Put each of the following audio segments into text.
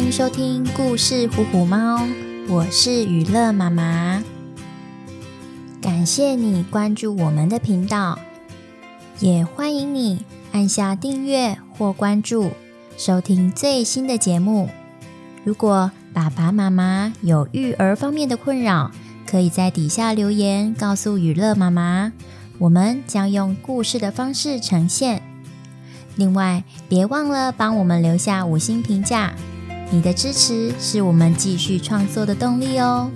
欢迎收听故事《虎虎猫》，我是娱乐妈妈。感谢你关注我们的频道，也欢迎你按下订阅或关注，收听最新的节目。如果爸爸妈妈有育儿方面的困扰，可以在底下留言告诉娱乐妈妈，我们将用故事的方式呈现。另外，别忘了帮我们留下五星评价，你的支持是我们继续创作的动力哦。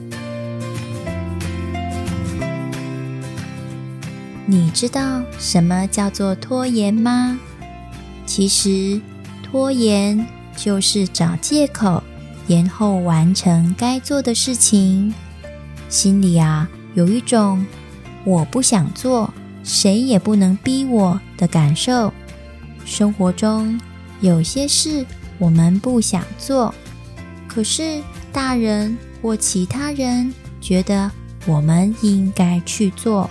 你知道什么叫做拖延吗？其实，拖延就是找借口，延后完成该做的事情。心里啊，有一种我不想做，谁也不能逼我的感受。生活中有些事我们不想做，可是大人或其他人觉得我们应该去做，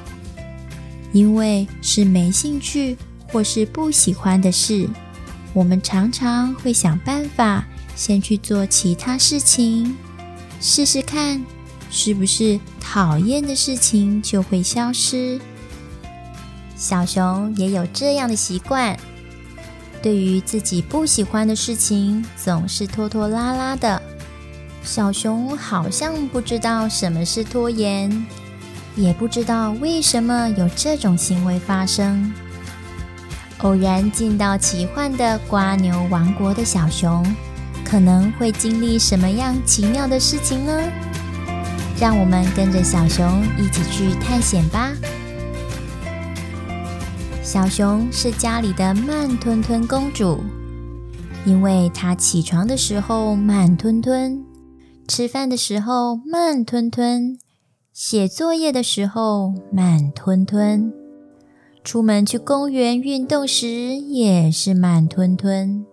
因为是没兴趣或是不喜欢的事，我们常常会想办法先去做其他事情，试试看是不是讨厌的事情就会消失。小熊也有这样的习惯。对于自己不喜欢的事情，总是拖拖拉拉的。小熊好像不知道什么是拖延，也不知道为什么有这种行为发生。偶然进到奇幻的瓜牛王国的小熊，可能会经历什么样奇妙的事情呢？让我们跟着小熊一起去探险吧。小熊是家里的慢吞吞公主，因为她起床的时候慢吞吞，吃饭的时候慢吞吞，写作业的时候慢吞吞，出门去公园运动时也是慢吞吞。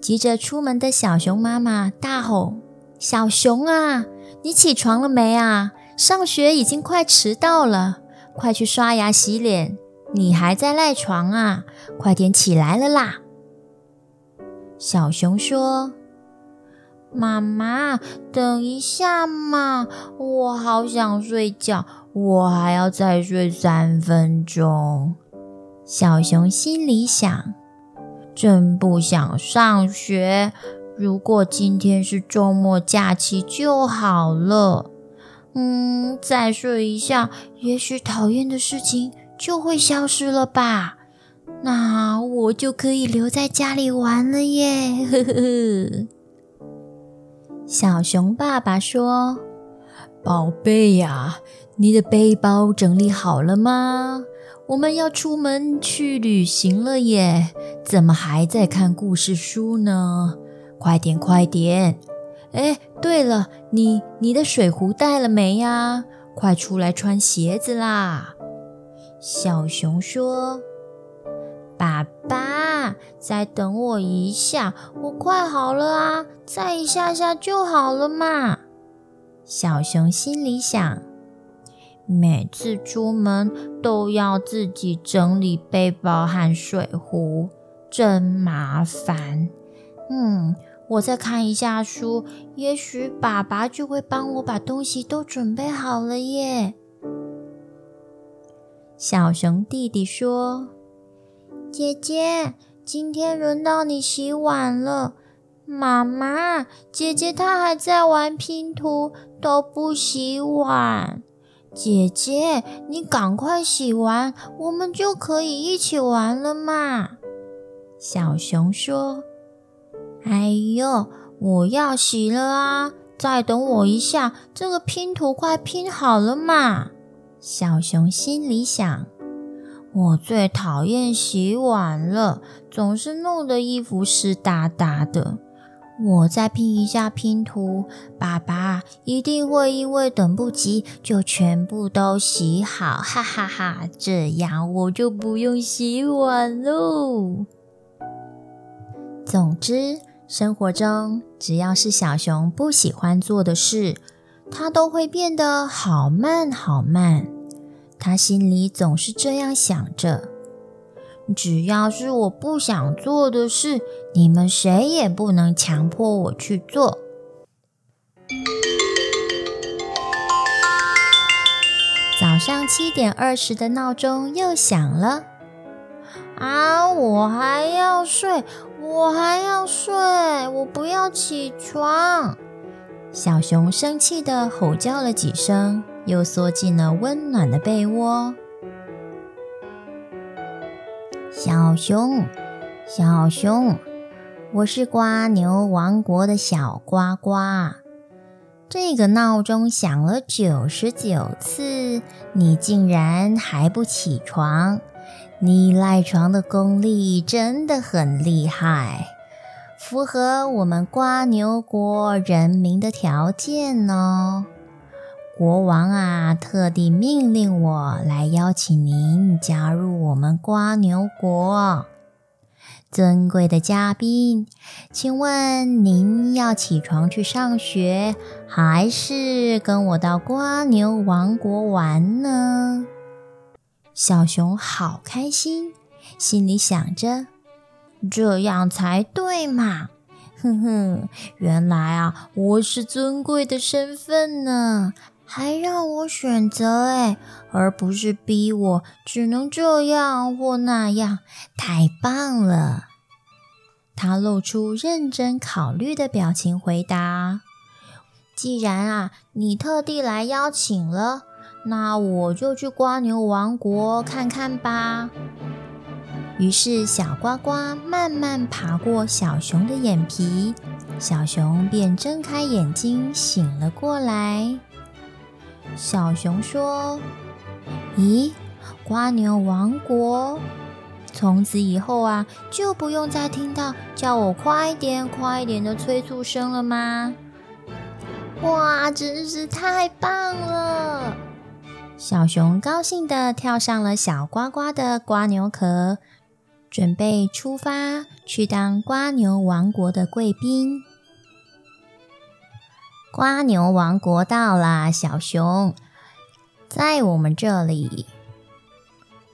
急着出门的小熊妈妈大吼：“小熊啊，你起床了没啊？上学已经快迟到了，快去刷牙洗脸。”你还在赖床啊？快点起来了啦！小熊说：“妈妈，等一下嘛，我好想睡觉，我还要再睡三分钟。”小熊心里想：“真不想上学，如果今天是周末假期就好了。”嗯，再睡一下，也许讨厌的事情。就会消失了吧？那我就可以留在家里玩了耶！呵呵呵。小熊爸爸说：“宝贝呀，你的背包整理好了吗？我们要出门去旅行了耶！怎么还在看故事书呢？快点，快点！哎，对了，你你的水壶带了没呀？快出来穿鞋子啦！”小熊说：“爸爸，再等我一下，我快好了啊！再一下下就好了嘛。”小熊心里想：“每次出门都要自己整理背包和水壶，真麻烦。嗯，我再看一下书，也许爸爸就会帮我把东西都准备好了耶。”小熊弟弟说：“姐姐，今天轮到你洗碗了。妈妈，姐姐她还在玩拼图，都不洗碗。姐姐，你赶快洗完，我们就可以一起玩了嘛。”小熊说：“哎呦，我要洗了啊！再等我一下，这个拼图快拼好了嘛。”小熊心里想：“我最讨厌洗碗了，总是弄得衣服湿哒哒的。我再拼一下拼图，爸爸一定会因为等不及就全部都洗好，哈哈哈！这样我就不用洗碗喽。”总之，生活中只要是小熊不喜欢做的事，它都会变得好慢好慢。他心里总是这样想着。只要是我不想做的事，你们谁也不能强迫我去做。早上七点二十的闹钟又响了。啊！我还要睡，我还要睡，我不要起床！小熊生气地吼叫了几声，又缩进了温暖的被窝。小熊，小熊，我是瓜牛王国的小呱呱。这个闹钟响了九十九次，你竟然还不起床？你赖床的功力真的很厉害，符合我们瓜牛国人民的条件哦。国王啊，特地命令我来邀请您加入我们瓜牛国。尊贵的嘉宾，请问您要起床去上学，还是跟我到瓜牛王国玩呢？小熊好开心，心里想着：“这样才对嘛！”哼哼，原来啊，我是尊贵的身份呢，还让我选择诶，而不是逼我只能这样或那样，太棒了！他露出认真考虑的表情，回答：“既然啊，你特地来邀请了。”那我就去瓜牛王国看看吧。于是，小呱呱慢慢爬过小熊的眼皮，小熊便睁开眼睛醒了过来。小熊说：“咦，瓜牛王国，从此以后啊，就不用再听到叫我快点、快点的催促声了吗？哇，真是太棒了！”小熊高兴地跳上了小呱呱的瓜牛壳，准备出发去当瓜牛王国的贵宾。瓜牛王国到啦，小熊，在我们这里，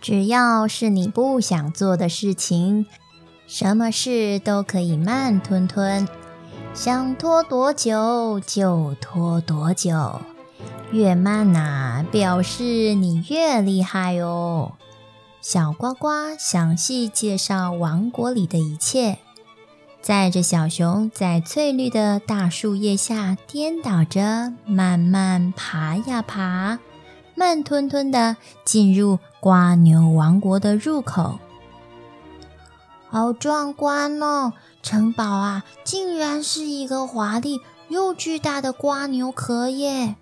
只要是你不想做的事情，什么事都可以慢吞吞，想拖多久就拖多久。越慢呐，表示你越厉害哦。小呱呱详细介绍王国里的一切，载着小熊在翠绿的大树叶下颠倒着，慢慢爬呀爬，慢吞吞地进入瓜牛王国的入口。好壮观哦！城堡啊，竟然是一个华丽又巨大的瓜牛壳耶！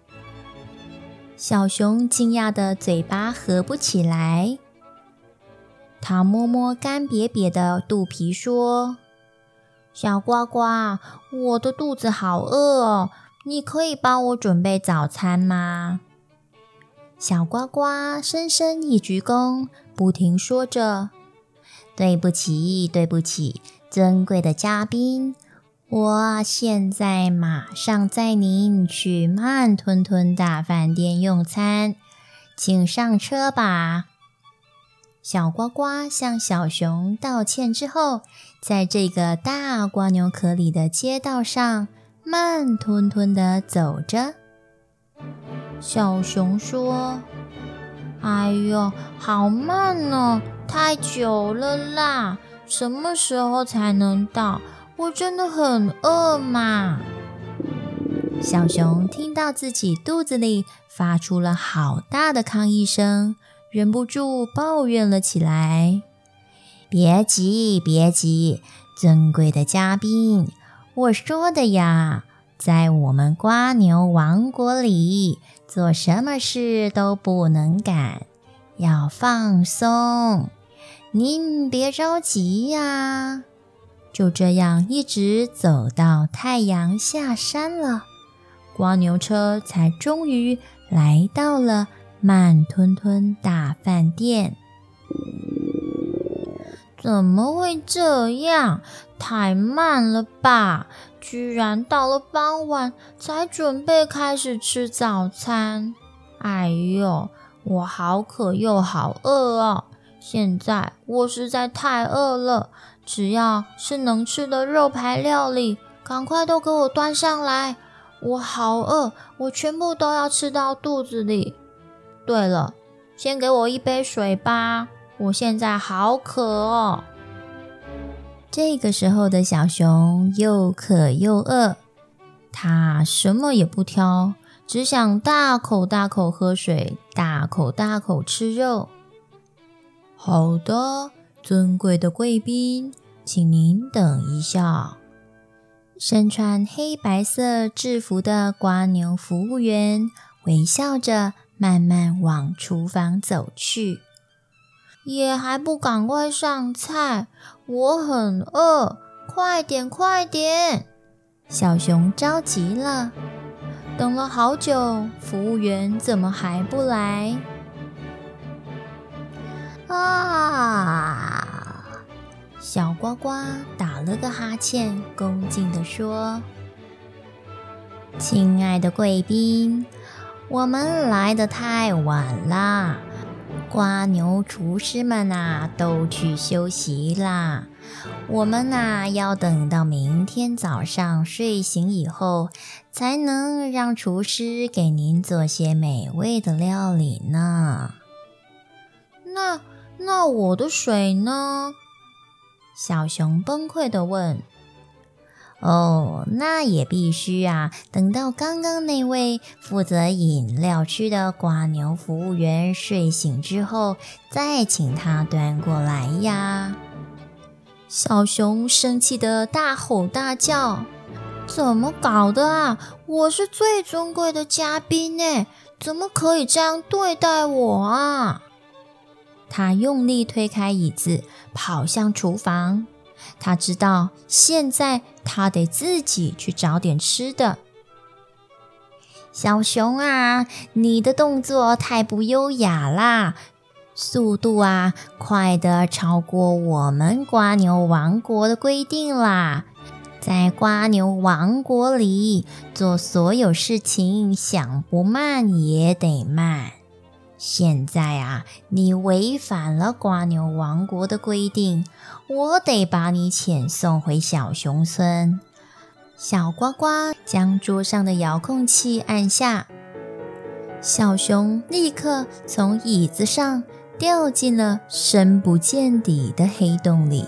小熊惊讶的嘴巴合不起来，他摸摸干瘪瘪的肚皮，说：“小呱呱，我的肚子好饿哦，你可以帮我准备早餐吗？”小呱呱深深一鞠躬，不停说着：“对不起，对不起，尊贵的嘉宾。”我现在马上载您去慢吞吞大饭店用餐，请上车吧。小呱呱向小熊道歉之后，在这个大蜗牛壳里的街道上慢吞吞地走着。小熊说：“哎呦，好慢哦，太久了啦，什么时候才能到？”我真的很饿嘛！小熊听到自己肚子里发出了好大的抗议声，忍不住抱怨了起来。别急，别急，尊贵的嘉宾，我说的呀，在我们瓜牛王国里，做什么事都不能赶，要放松。您别着急呀。就这样一直走到太阳下山了，瓜牛车才终于来到了慢吞吞大饭店。怎么会这样？太慢了吧！居然到了傍晚才准备开始吃早餐。哎呦，我好渴又好饿哦！现在我实在太饿了，只要是能吃的肉排料理，赶快都给我端上来。我好饿，我全部都要吃到肚子里。对了，先给我一杯水吧，我现在好渴哦。这个时候的小熊又渴又饿，它什么也不挑，只想大口大口喝水，大口大口吃肉。好的，尊贵的贵宾，请您等一下。身穿黑白色制服的瓜牛服务员微笑着，慢慢往厨房走去。也还不赶快上菜，我很饿，快点快点！小熊着急了，等了好久，服务员怎么还不来？啊！小呱呱打了个哈欠，恭敬地说：“亲爱的贵宾，我们来的太晚啦。”瓜牛厨师们呐，都去休息啦。我们呐，要等到明天早上睡醒以后，才能让厨师给您做些美味的料理呢。那那我的水呢？小熊崩溃的问。哦，那也必须啊！等到刚刚那位负责饮料区的瓜牛服务员睡醒之后，再请他端过来呀。小熊生气地大吼大叫：“怎么搞的啊？我是最尊贵的嘉宾呢，怎么可以这样对待我啊？”他用力推开椅子，跑向厨房。他知道现在他得自己去找点吃的。小熊啊，你的动作太不优雅啦，速度啊快的超过我们瓜牛王国的规定啦。在瓜牛王国里，做所有事情想不慢也得慢。现在啊，你违反了瓜牛王国的规定，我得把你遣送回小熊村。小呱呱将桌上的遥控器按下，小熊立刻从椅子上掉进了深不见底的黑洞里。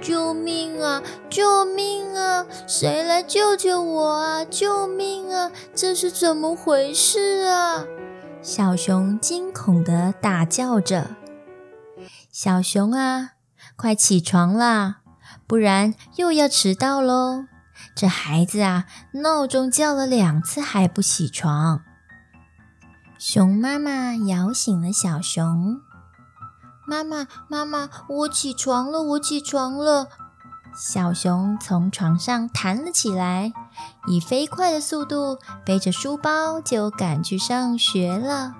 救命啊！救命啊！谁来救救我啊！救命啊！这是怎么回事啊？小熊惊恐地大叫着：“小熊啊，快起床啦，不然又要迟到喽！这孩子啊，闹钟叫了两次还不起床。”熊妈妈摇醒了小熊：“妈妈，妈妈，我起床了，我起床了。”小熊从床上弹了起来，以飞快的速度背着书包就赶去上学了。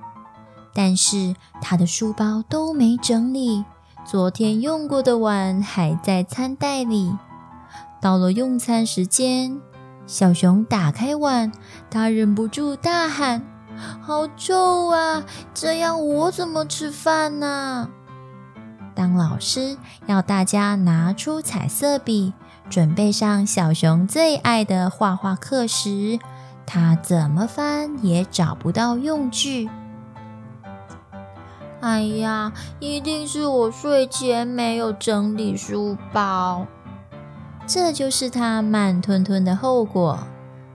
但是他的书包都没整理，昨天用过的碗还在餐袋里。到了用餐时间，小熊打开碗，他忍不住大喊：“好臭啊！这样我怎么吃饭呢？”当老师要大家拿出彩色笔，准备上小熊最爱的画画课时，他怎么翻也找不到用具。哎呀，一定是我睡前没有整理书包，这就是他慢吞吞的后果。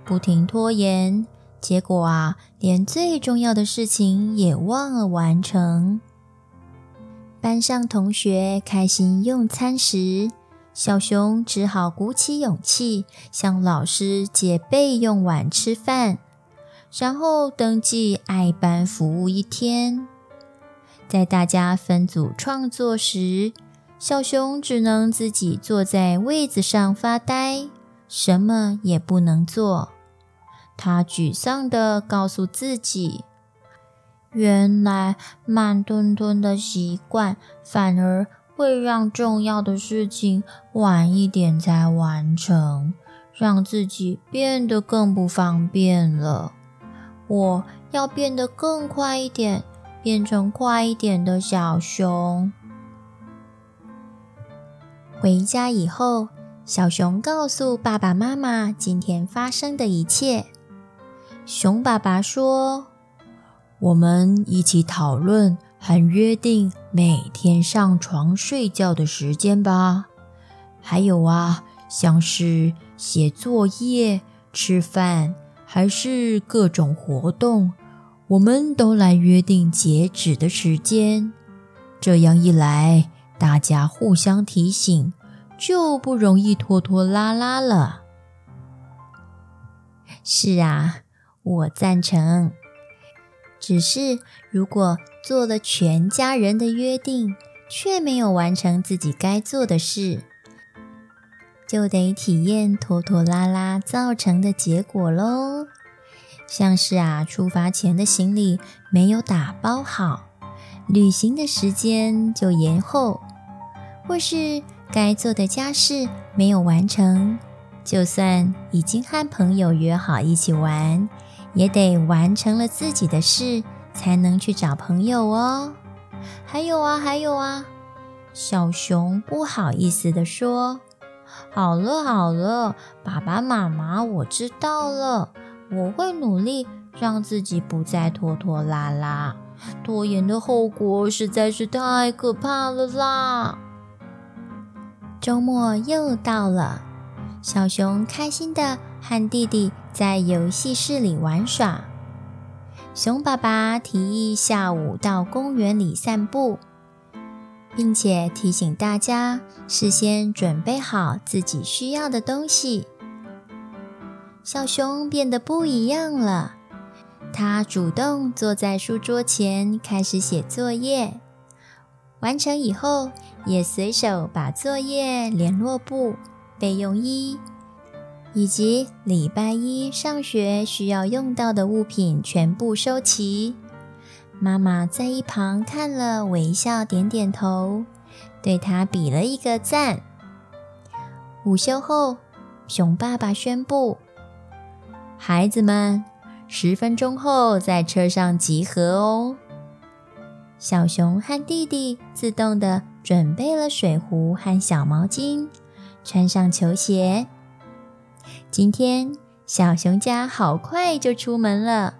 不停拖延，结果啊，连最重要的事情也忘了完成。班上同学开心用餐时，小熊只好鼓起勇气向老师借备用碗吃饭，然后登记爱班服务一天。在大家分组创作时，小熊只能自己坐在位子上发呆，什么也不能做。他沮丧地告诉自己。原来慢吞吞的习惯反而会让重要的事情晚一点才完成，让自己变得更不方便了。我要变得更快一点，变成快一点的小熊。回家以后，小熊告诉爸爸妈妈今天发生的一切。熊爸爸说：“我们一起讨论和约定每天上床睡觉的时间吧。还有啊，像是写作业、吃饭，还是各种活动，我们都来约定截止的时间。这样一来，”大家互相提醒，就不容易拖拖拉拉了。是啊，我赞成。只是如果做了全家人的约定，却没有完成自己该做的事，就得体验拖拖拉拉造成的结果喽。像是啊，出发前的行李没有打包好，旅行的时间就延后。或是该做的家事没有完成，就算已经和朋友约好一起玩，也得完成了自己的事才能去找朋友哦。还有啊，还有啊，小熊不好意思地说：“好了好了，爸爸妈妈，我知道了，我会努力让自己不再拖拖拉拉。拖延的后果实在是太可怕了啦！”周末又到了，小熊开心地和弟弟在游戏室里玩耍。熊爸爸提议下午到公园里散步，并且提醒大家事先准备好自己需要的东西。小熊变得不一样了，他主动坐在书桌前开始写作业。完成以后，也随手把作业、联络簿、备用衣以及礼拜一上学需要用到的物品全部收齐。妈妈在一旁看了，微笑点点头，对他比了一个赞。午休后，熊爸爸宣布：“孩子们，十分钟后在车上集合哦。”小熊和弟弟自动地准备了水壶和小毛巾，穿上球鞋。今天小熊家好快就出门了，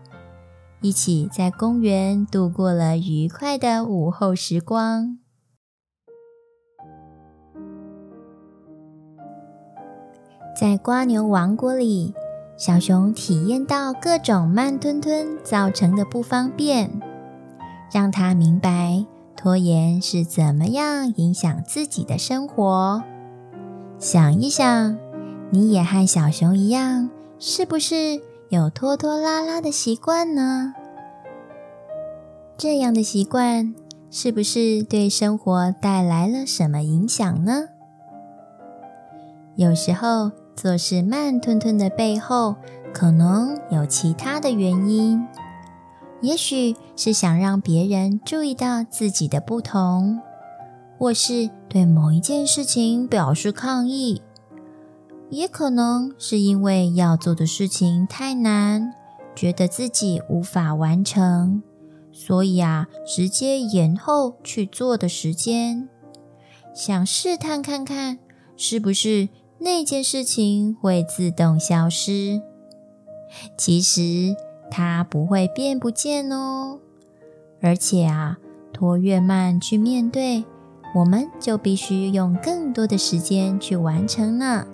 一起在公园度过了愉快的午后时光。在瓜牛王国里，小熊体验到各种慢吞吞造成的不方便。让他明白拖延是怎么样影响自己的生活。想一想，你也和小熊一样，是不是有拖拖拉拉的习惯呢？这样的习惯是不是对生活带来了什么影响呢？有时候做事慢吞吞的背后，可能有其他的原因。也许是想让别人注意到自己的不同，或是对某一件事情表示抗议，也可能是因为要做的事情太难，觉得自己无法完成，所以啊，直接延后去做的时间，想试探看看是不是那件事情会自动消失。其实。它不会变不见哦，而且啊，拖越慢去面对，我们就必须用更多的时间去完成呢。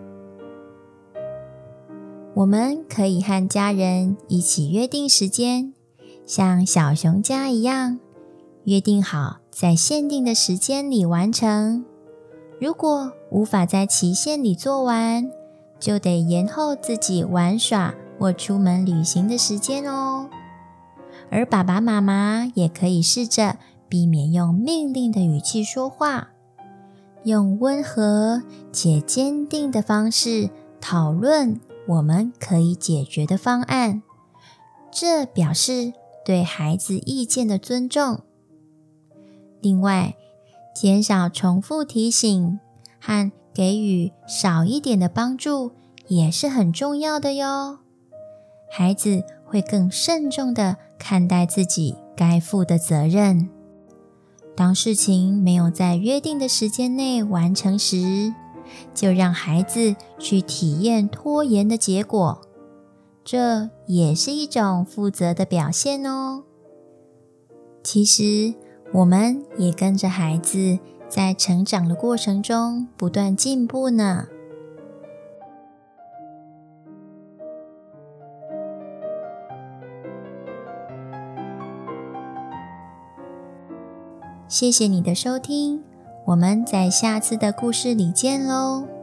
我们可以和家人一起约定时间，像小熊家一样，约定好在限定的时间里完成。如果无法在期限里做完，就得延后自己玩耍。或出门旅行的时间哦，而爸爸妈妈也可以试着避免用命令的语气说话，用温和且坚定的方式讨论我们可以解决的方案，这表示对孩子意见的尊重。另外，减少重复提醒和给予少一点的帮助也是很重要的哟。孩子会更慎重地看待自己该负的责任。当事情没有在约定的时间内完成时，就让孩子去体验拖延的结果，这也是一种负责的表现哦。其实，我们也跟着孩子在成长的过程中不断进步呢。谢谢你的收听，我们在下次的故事里见喽。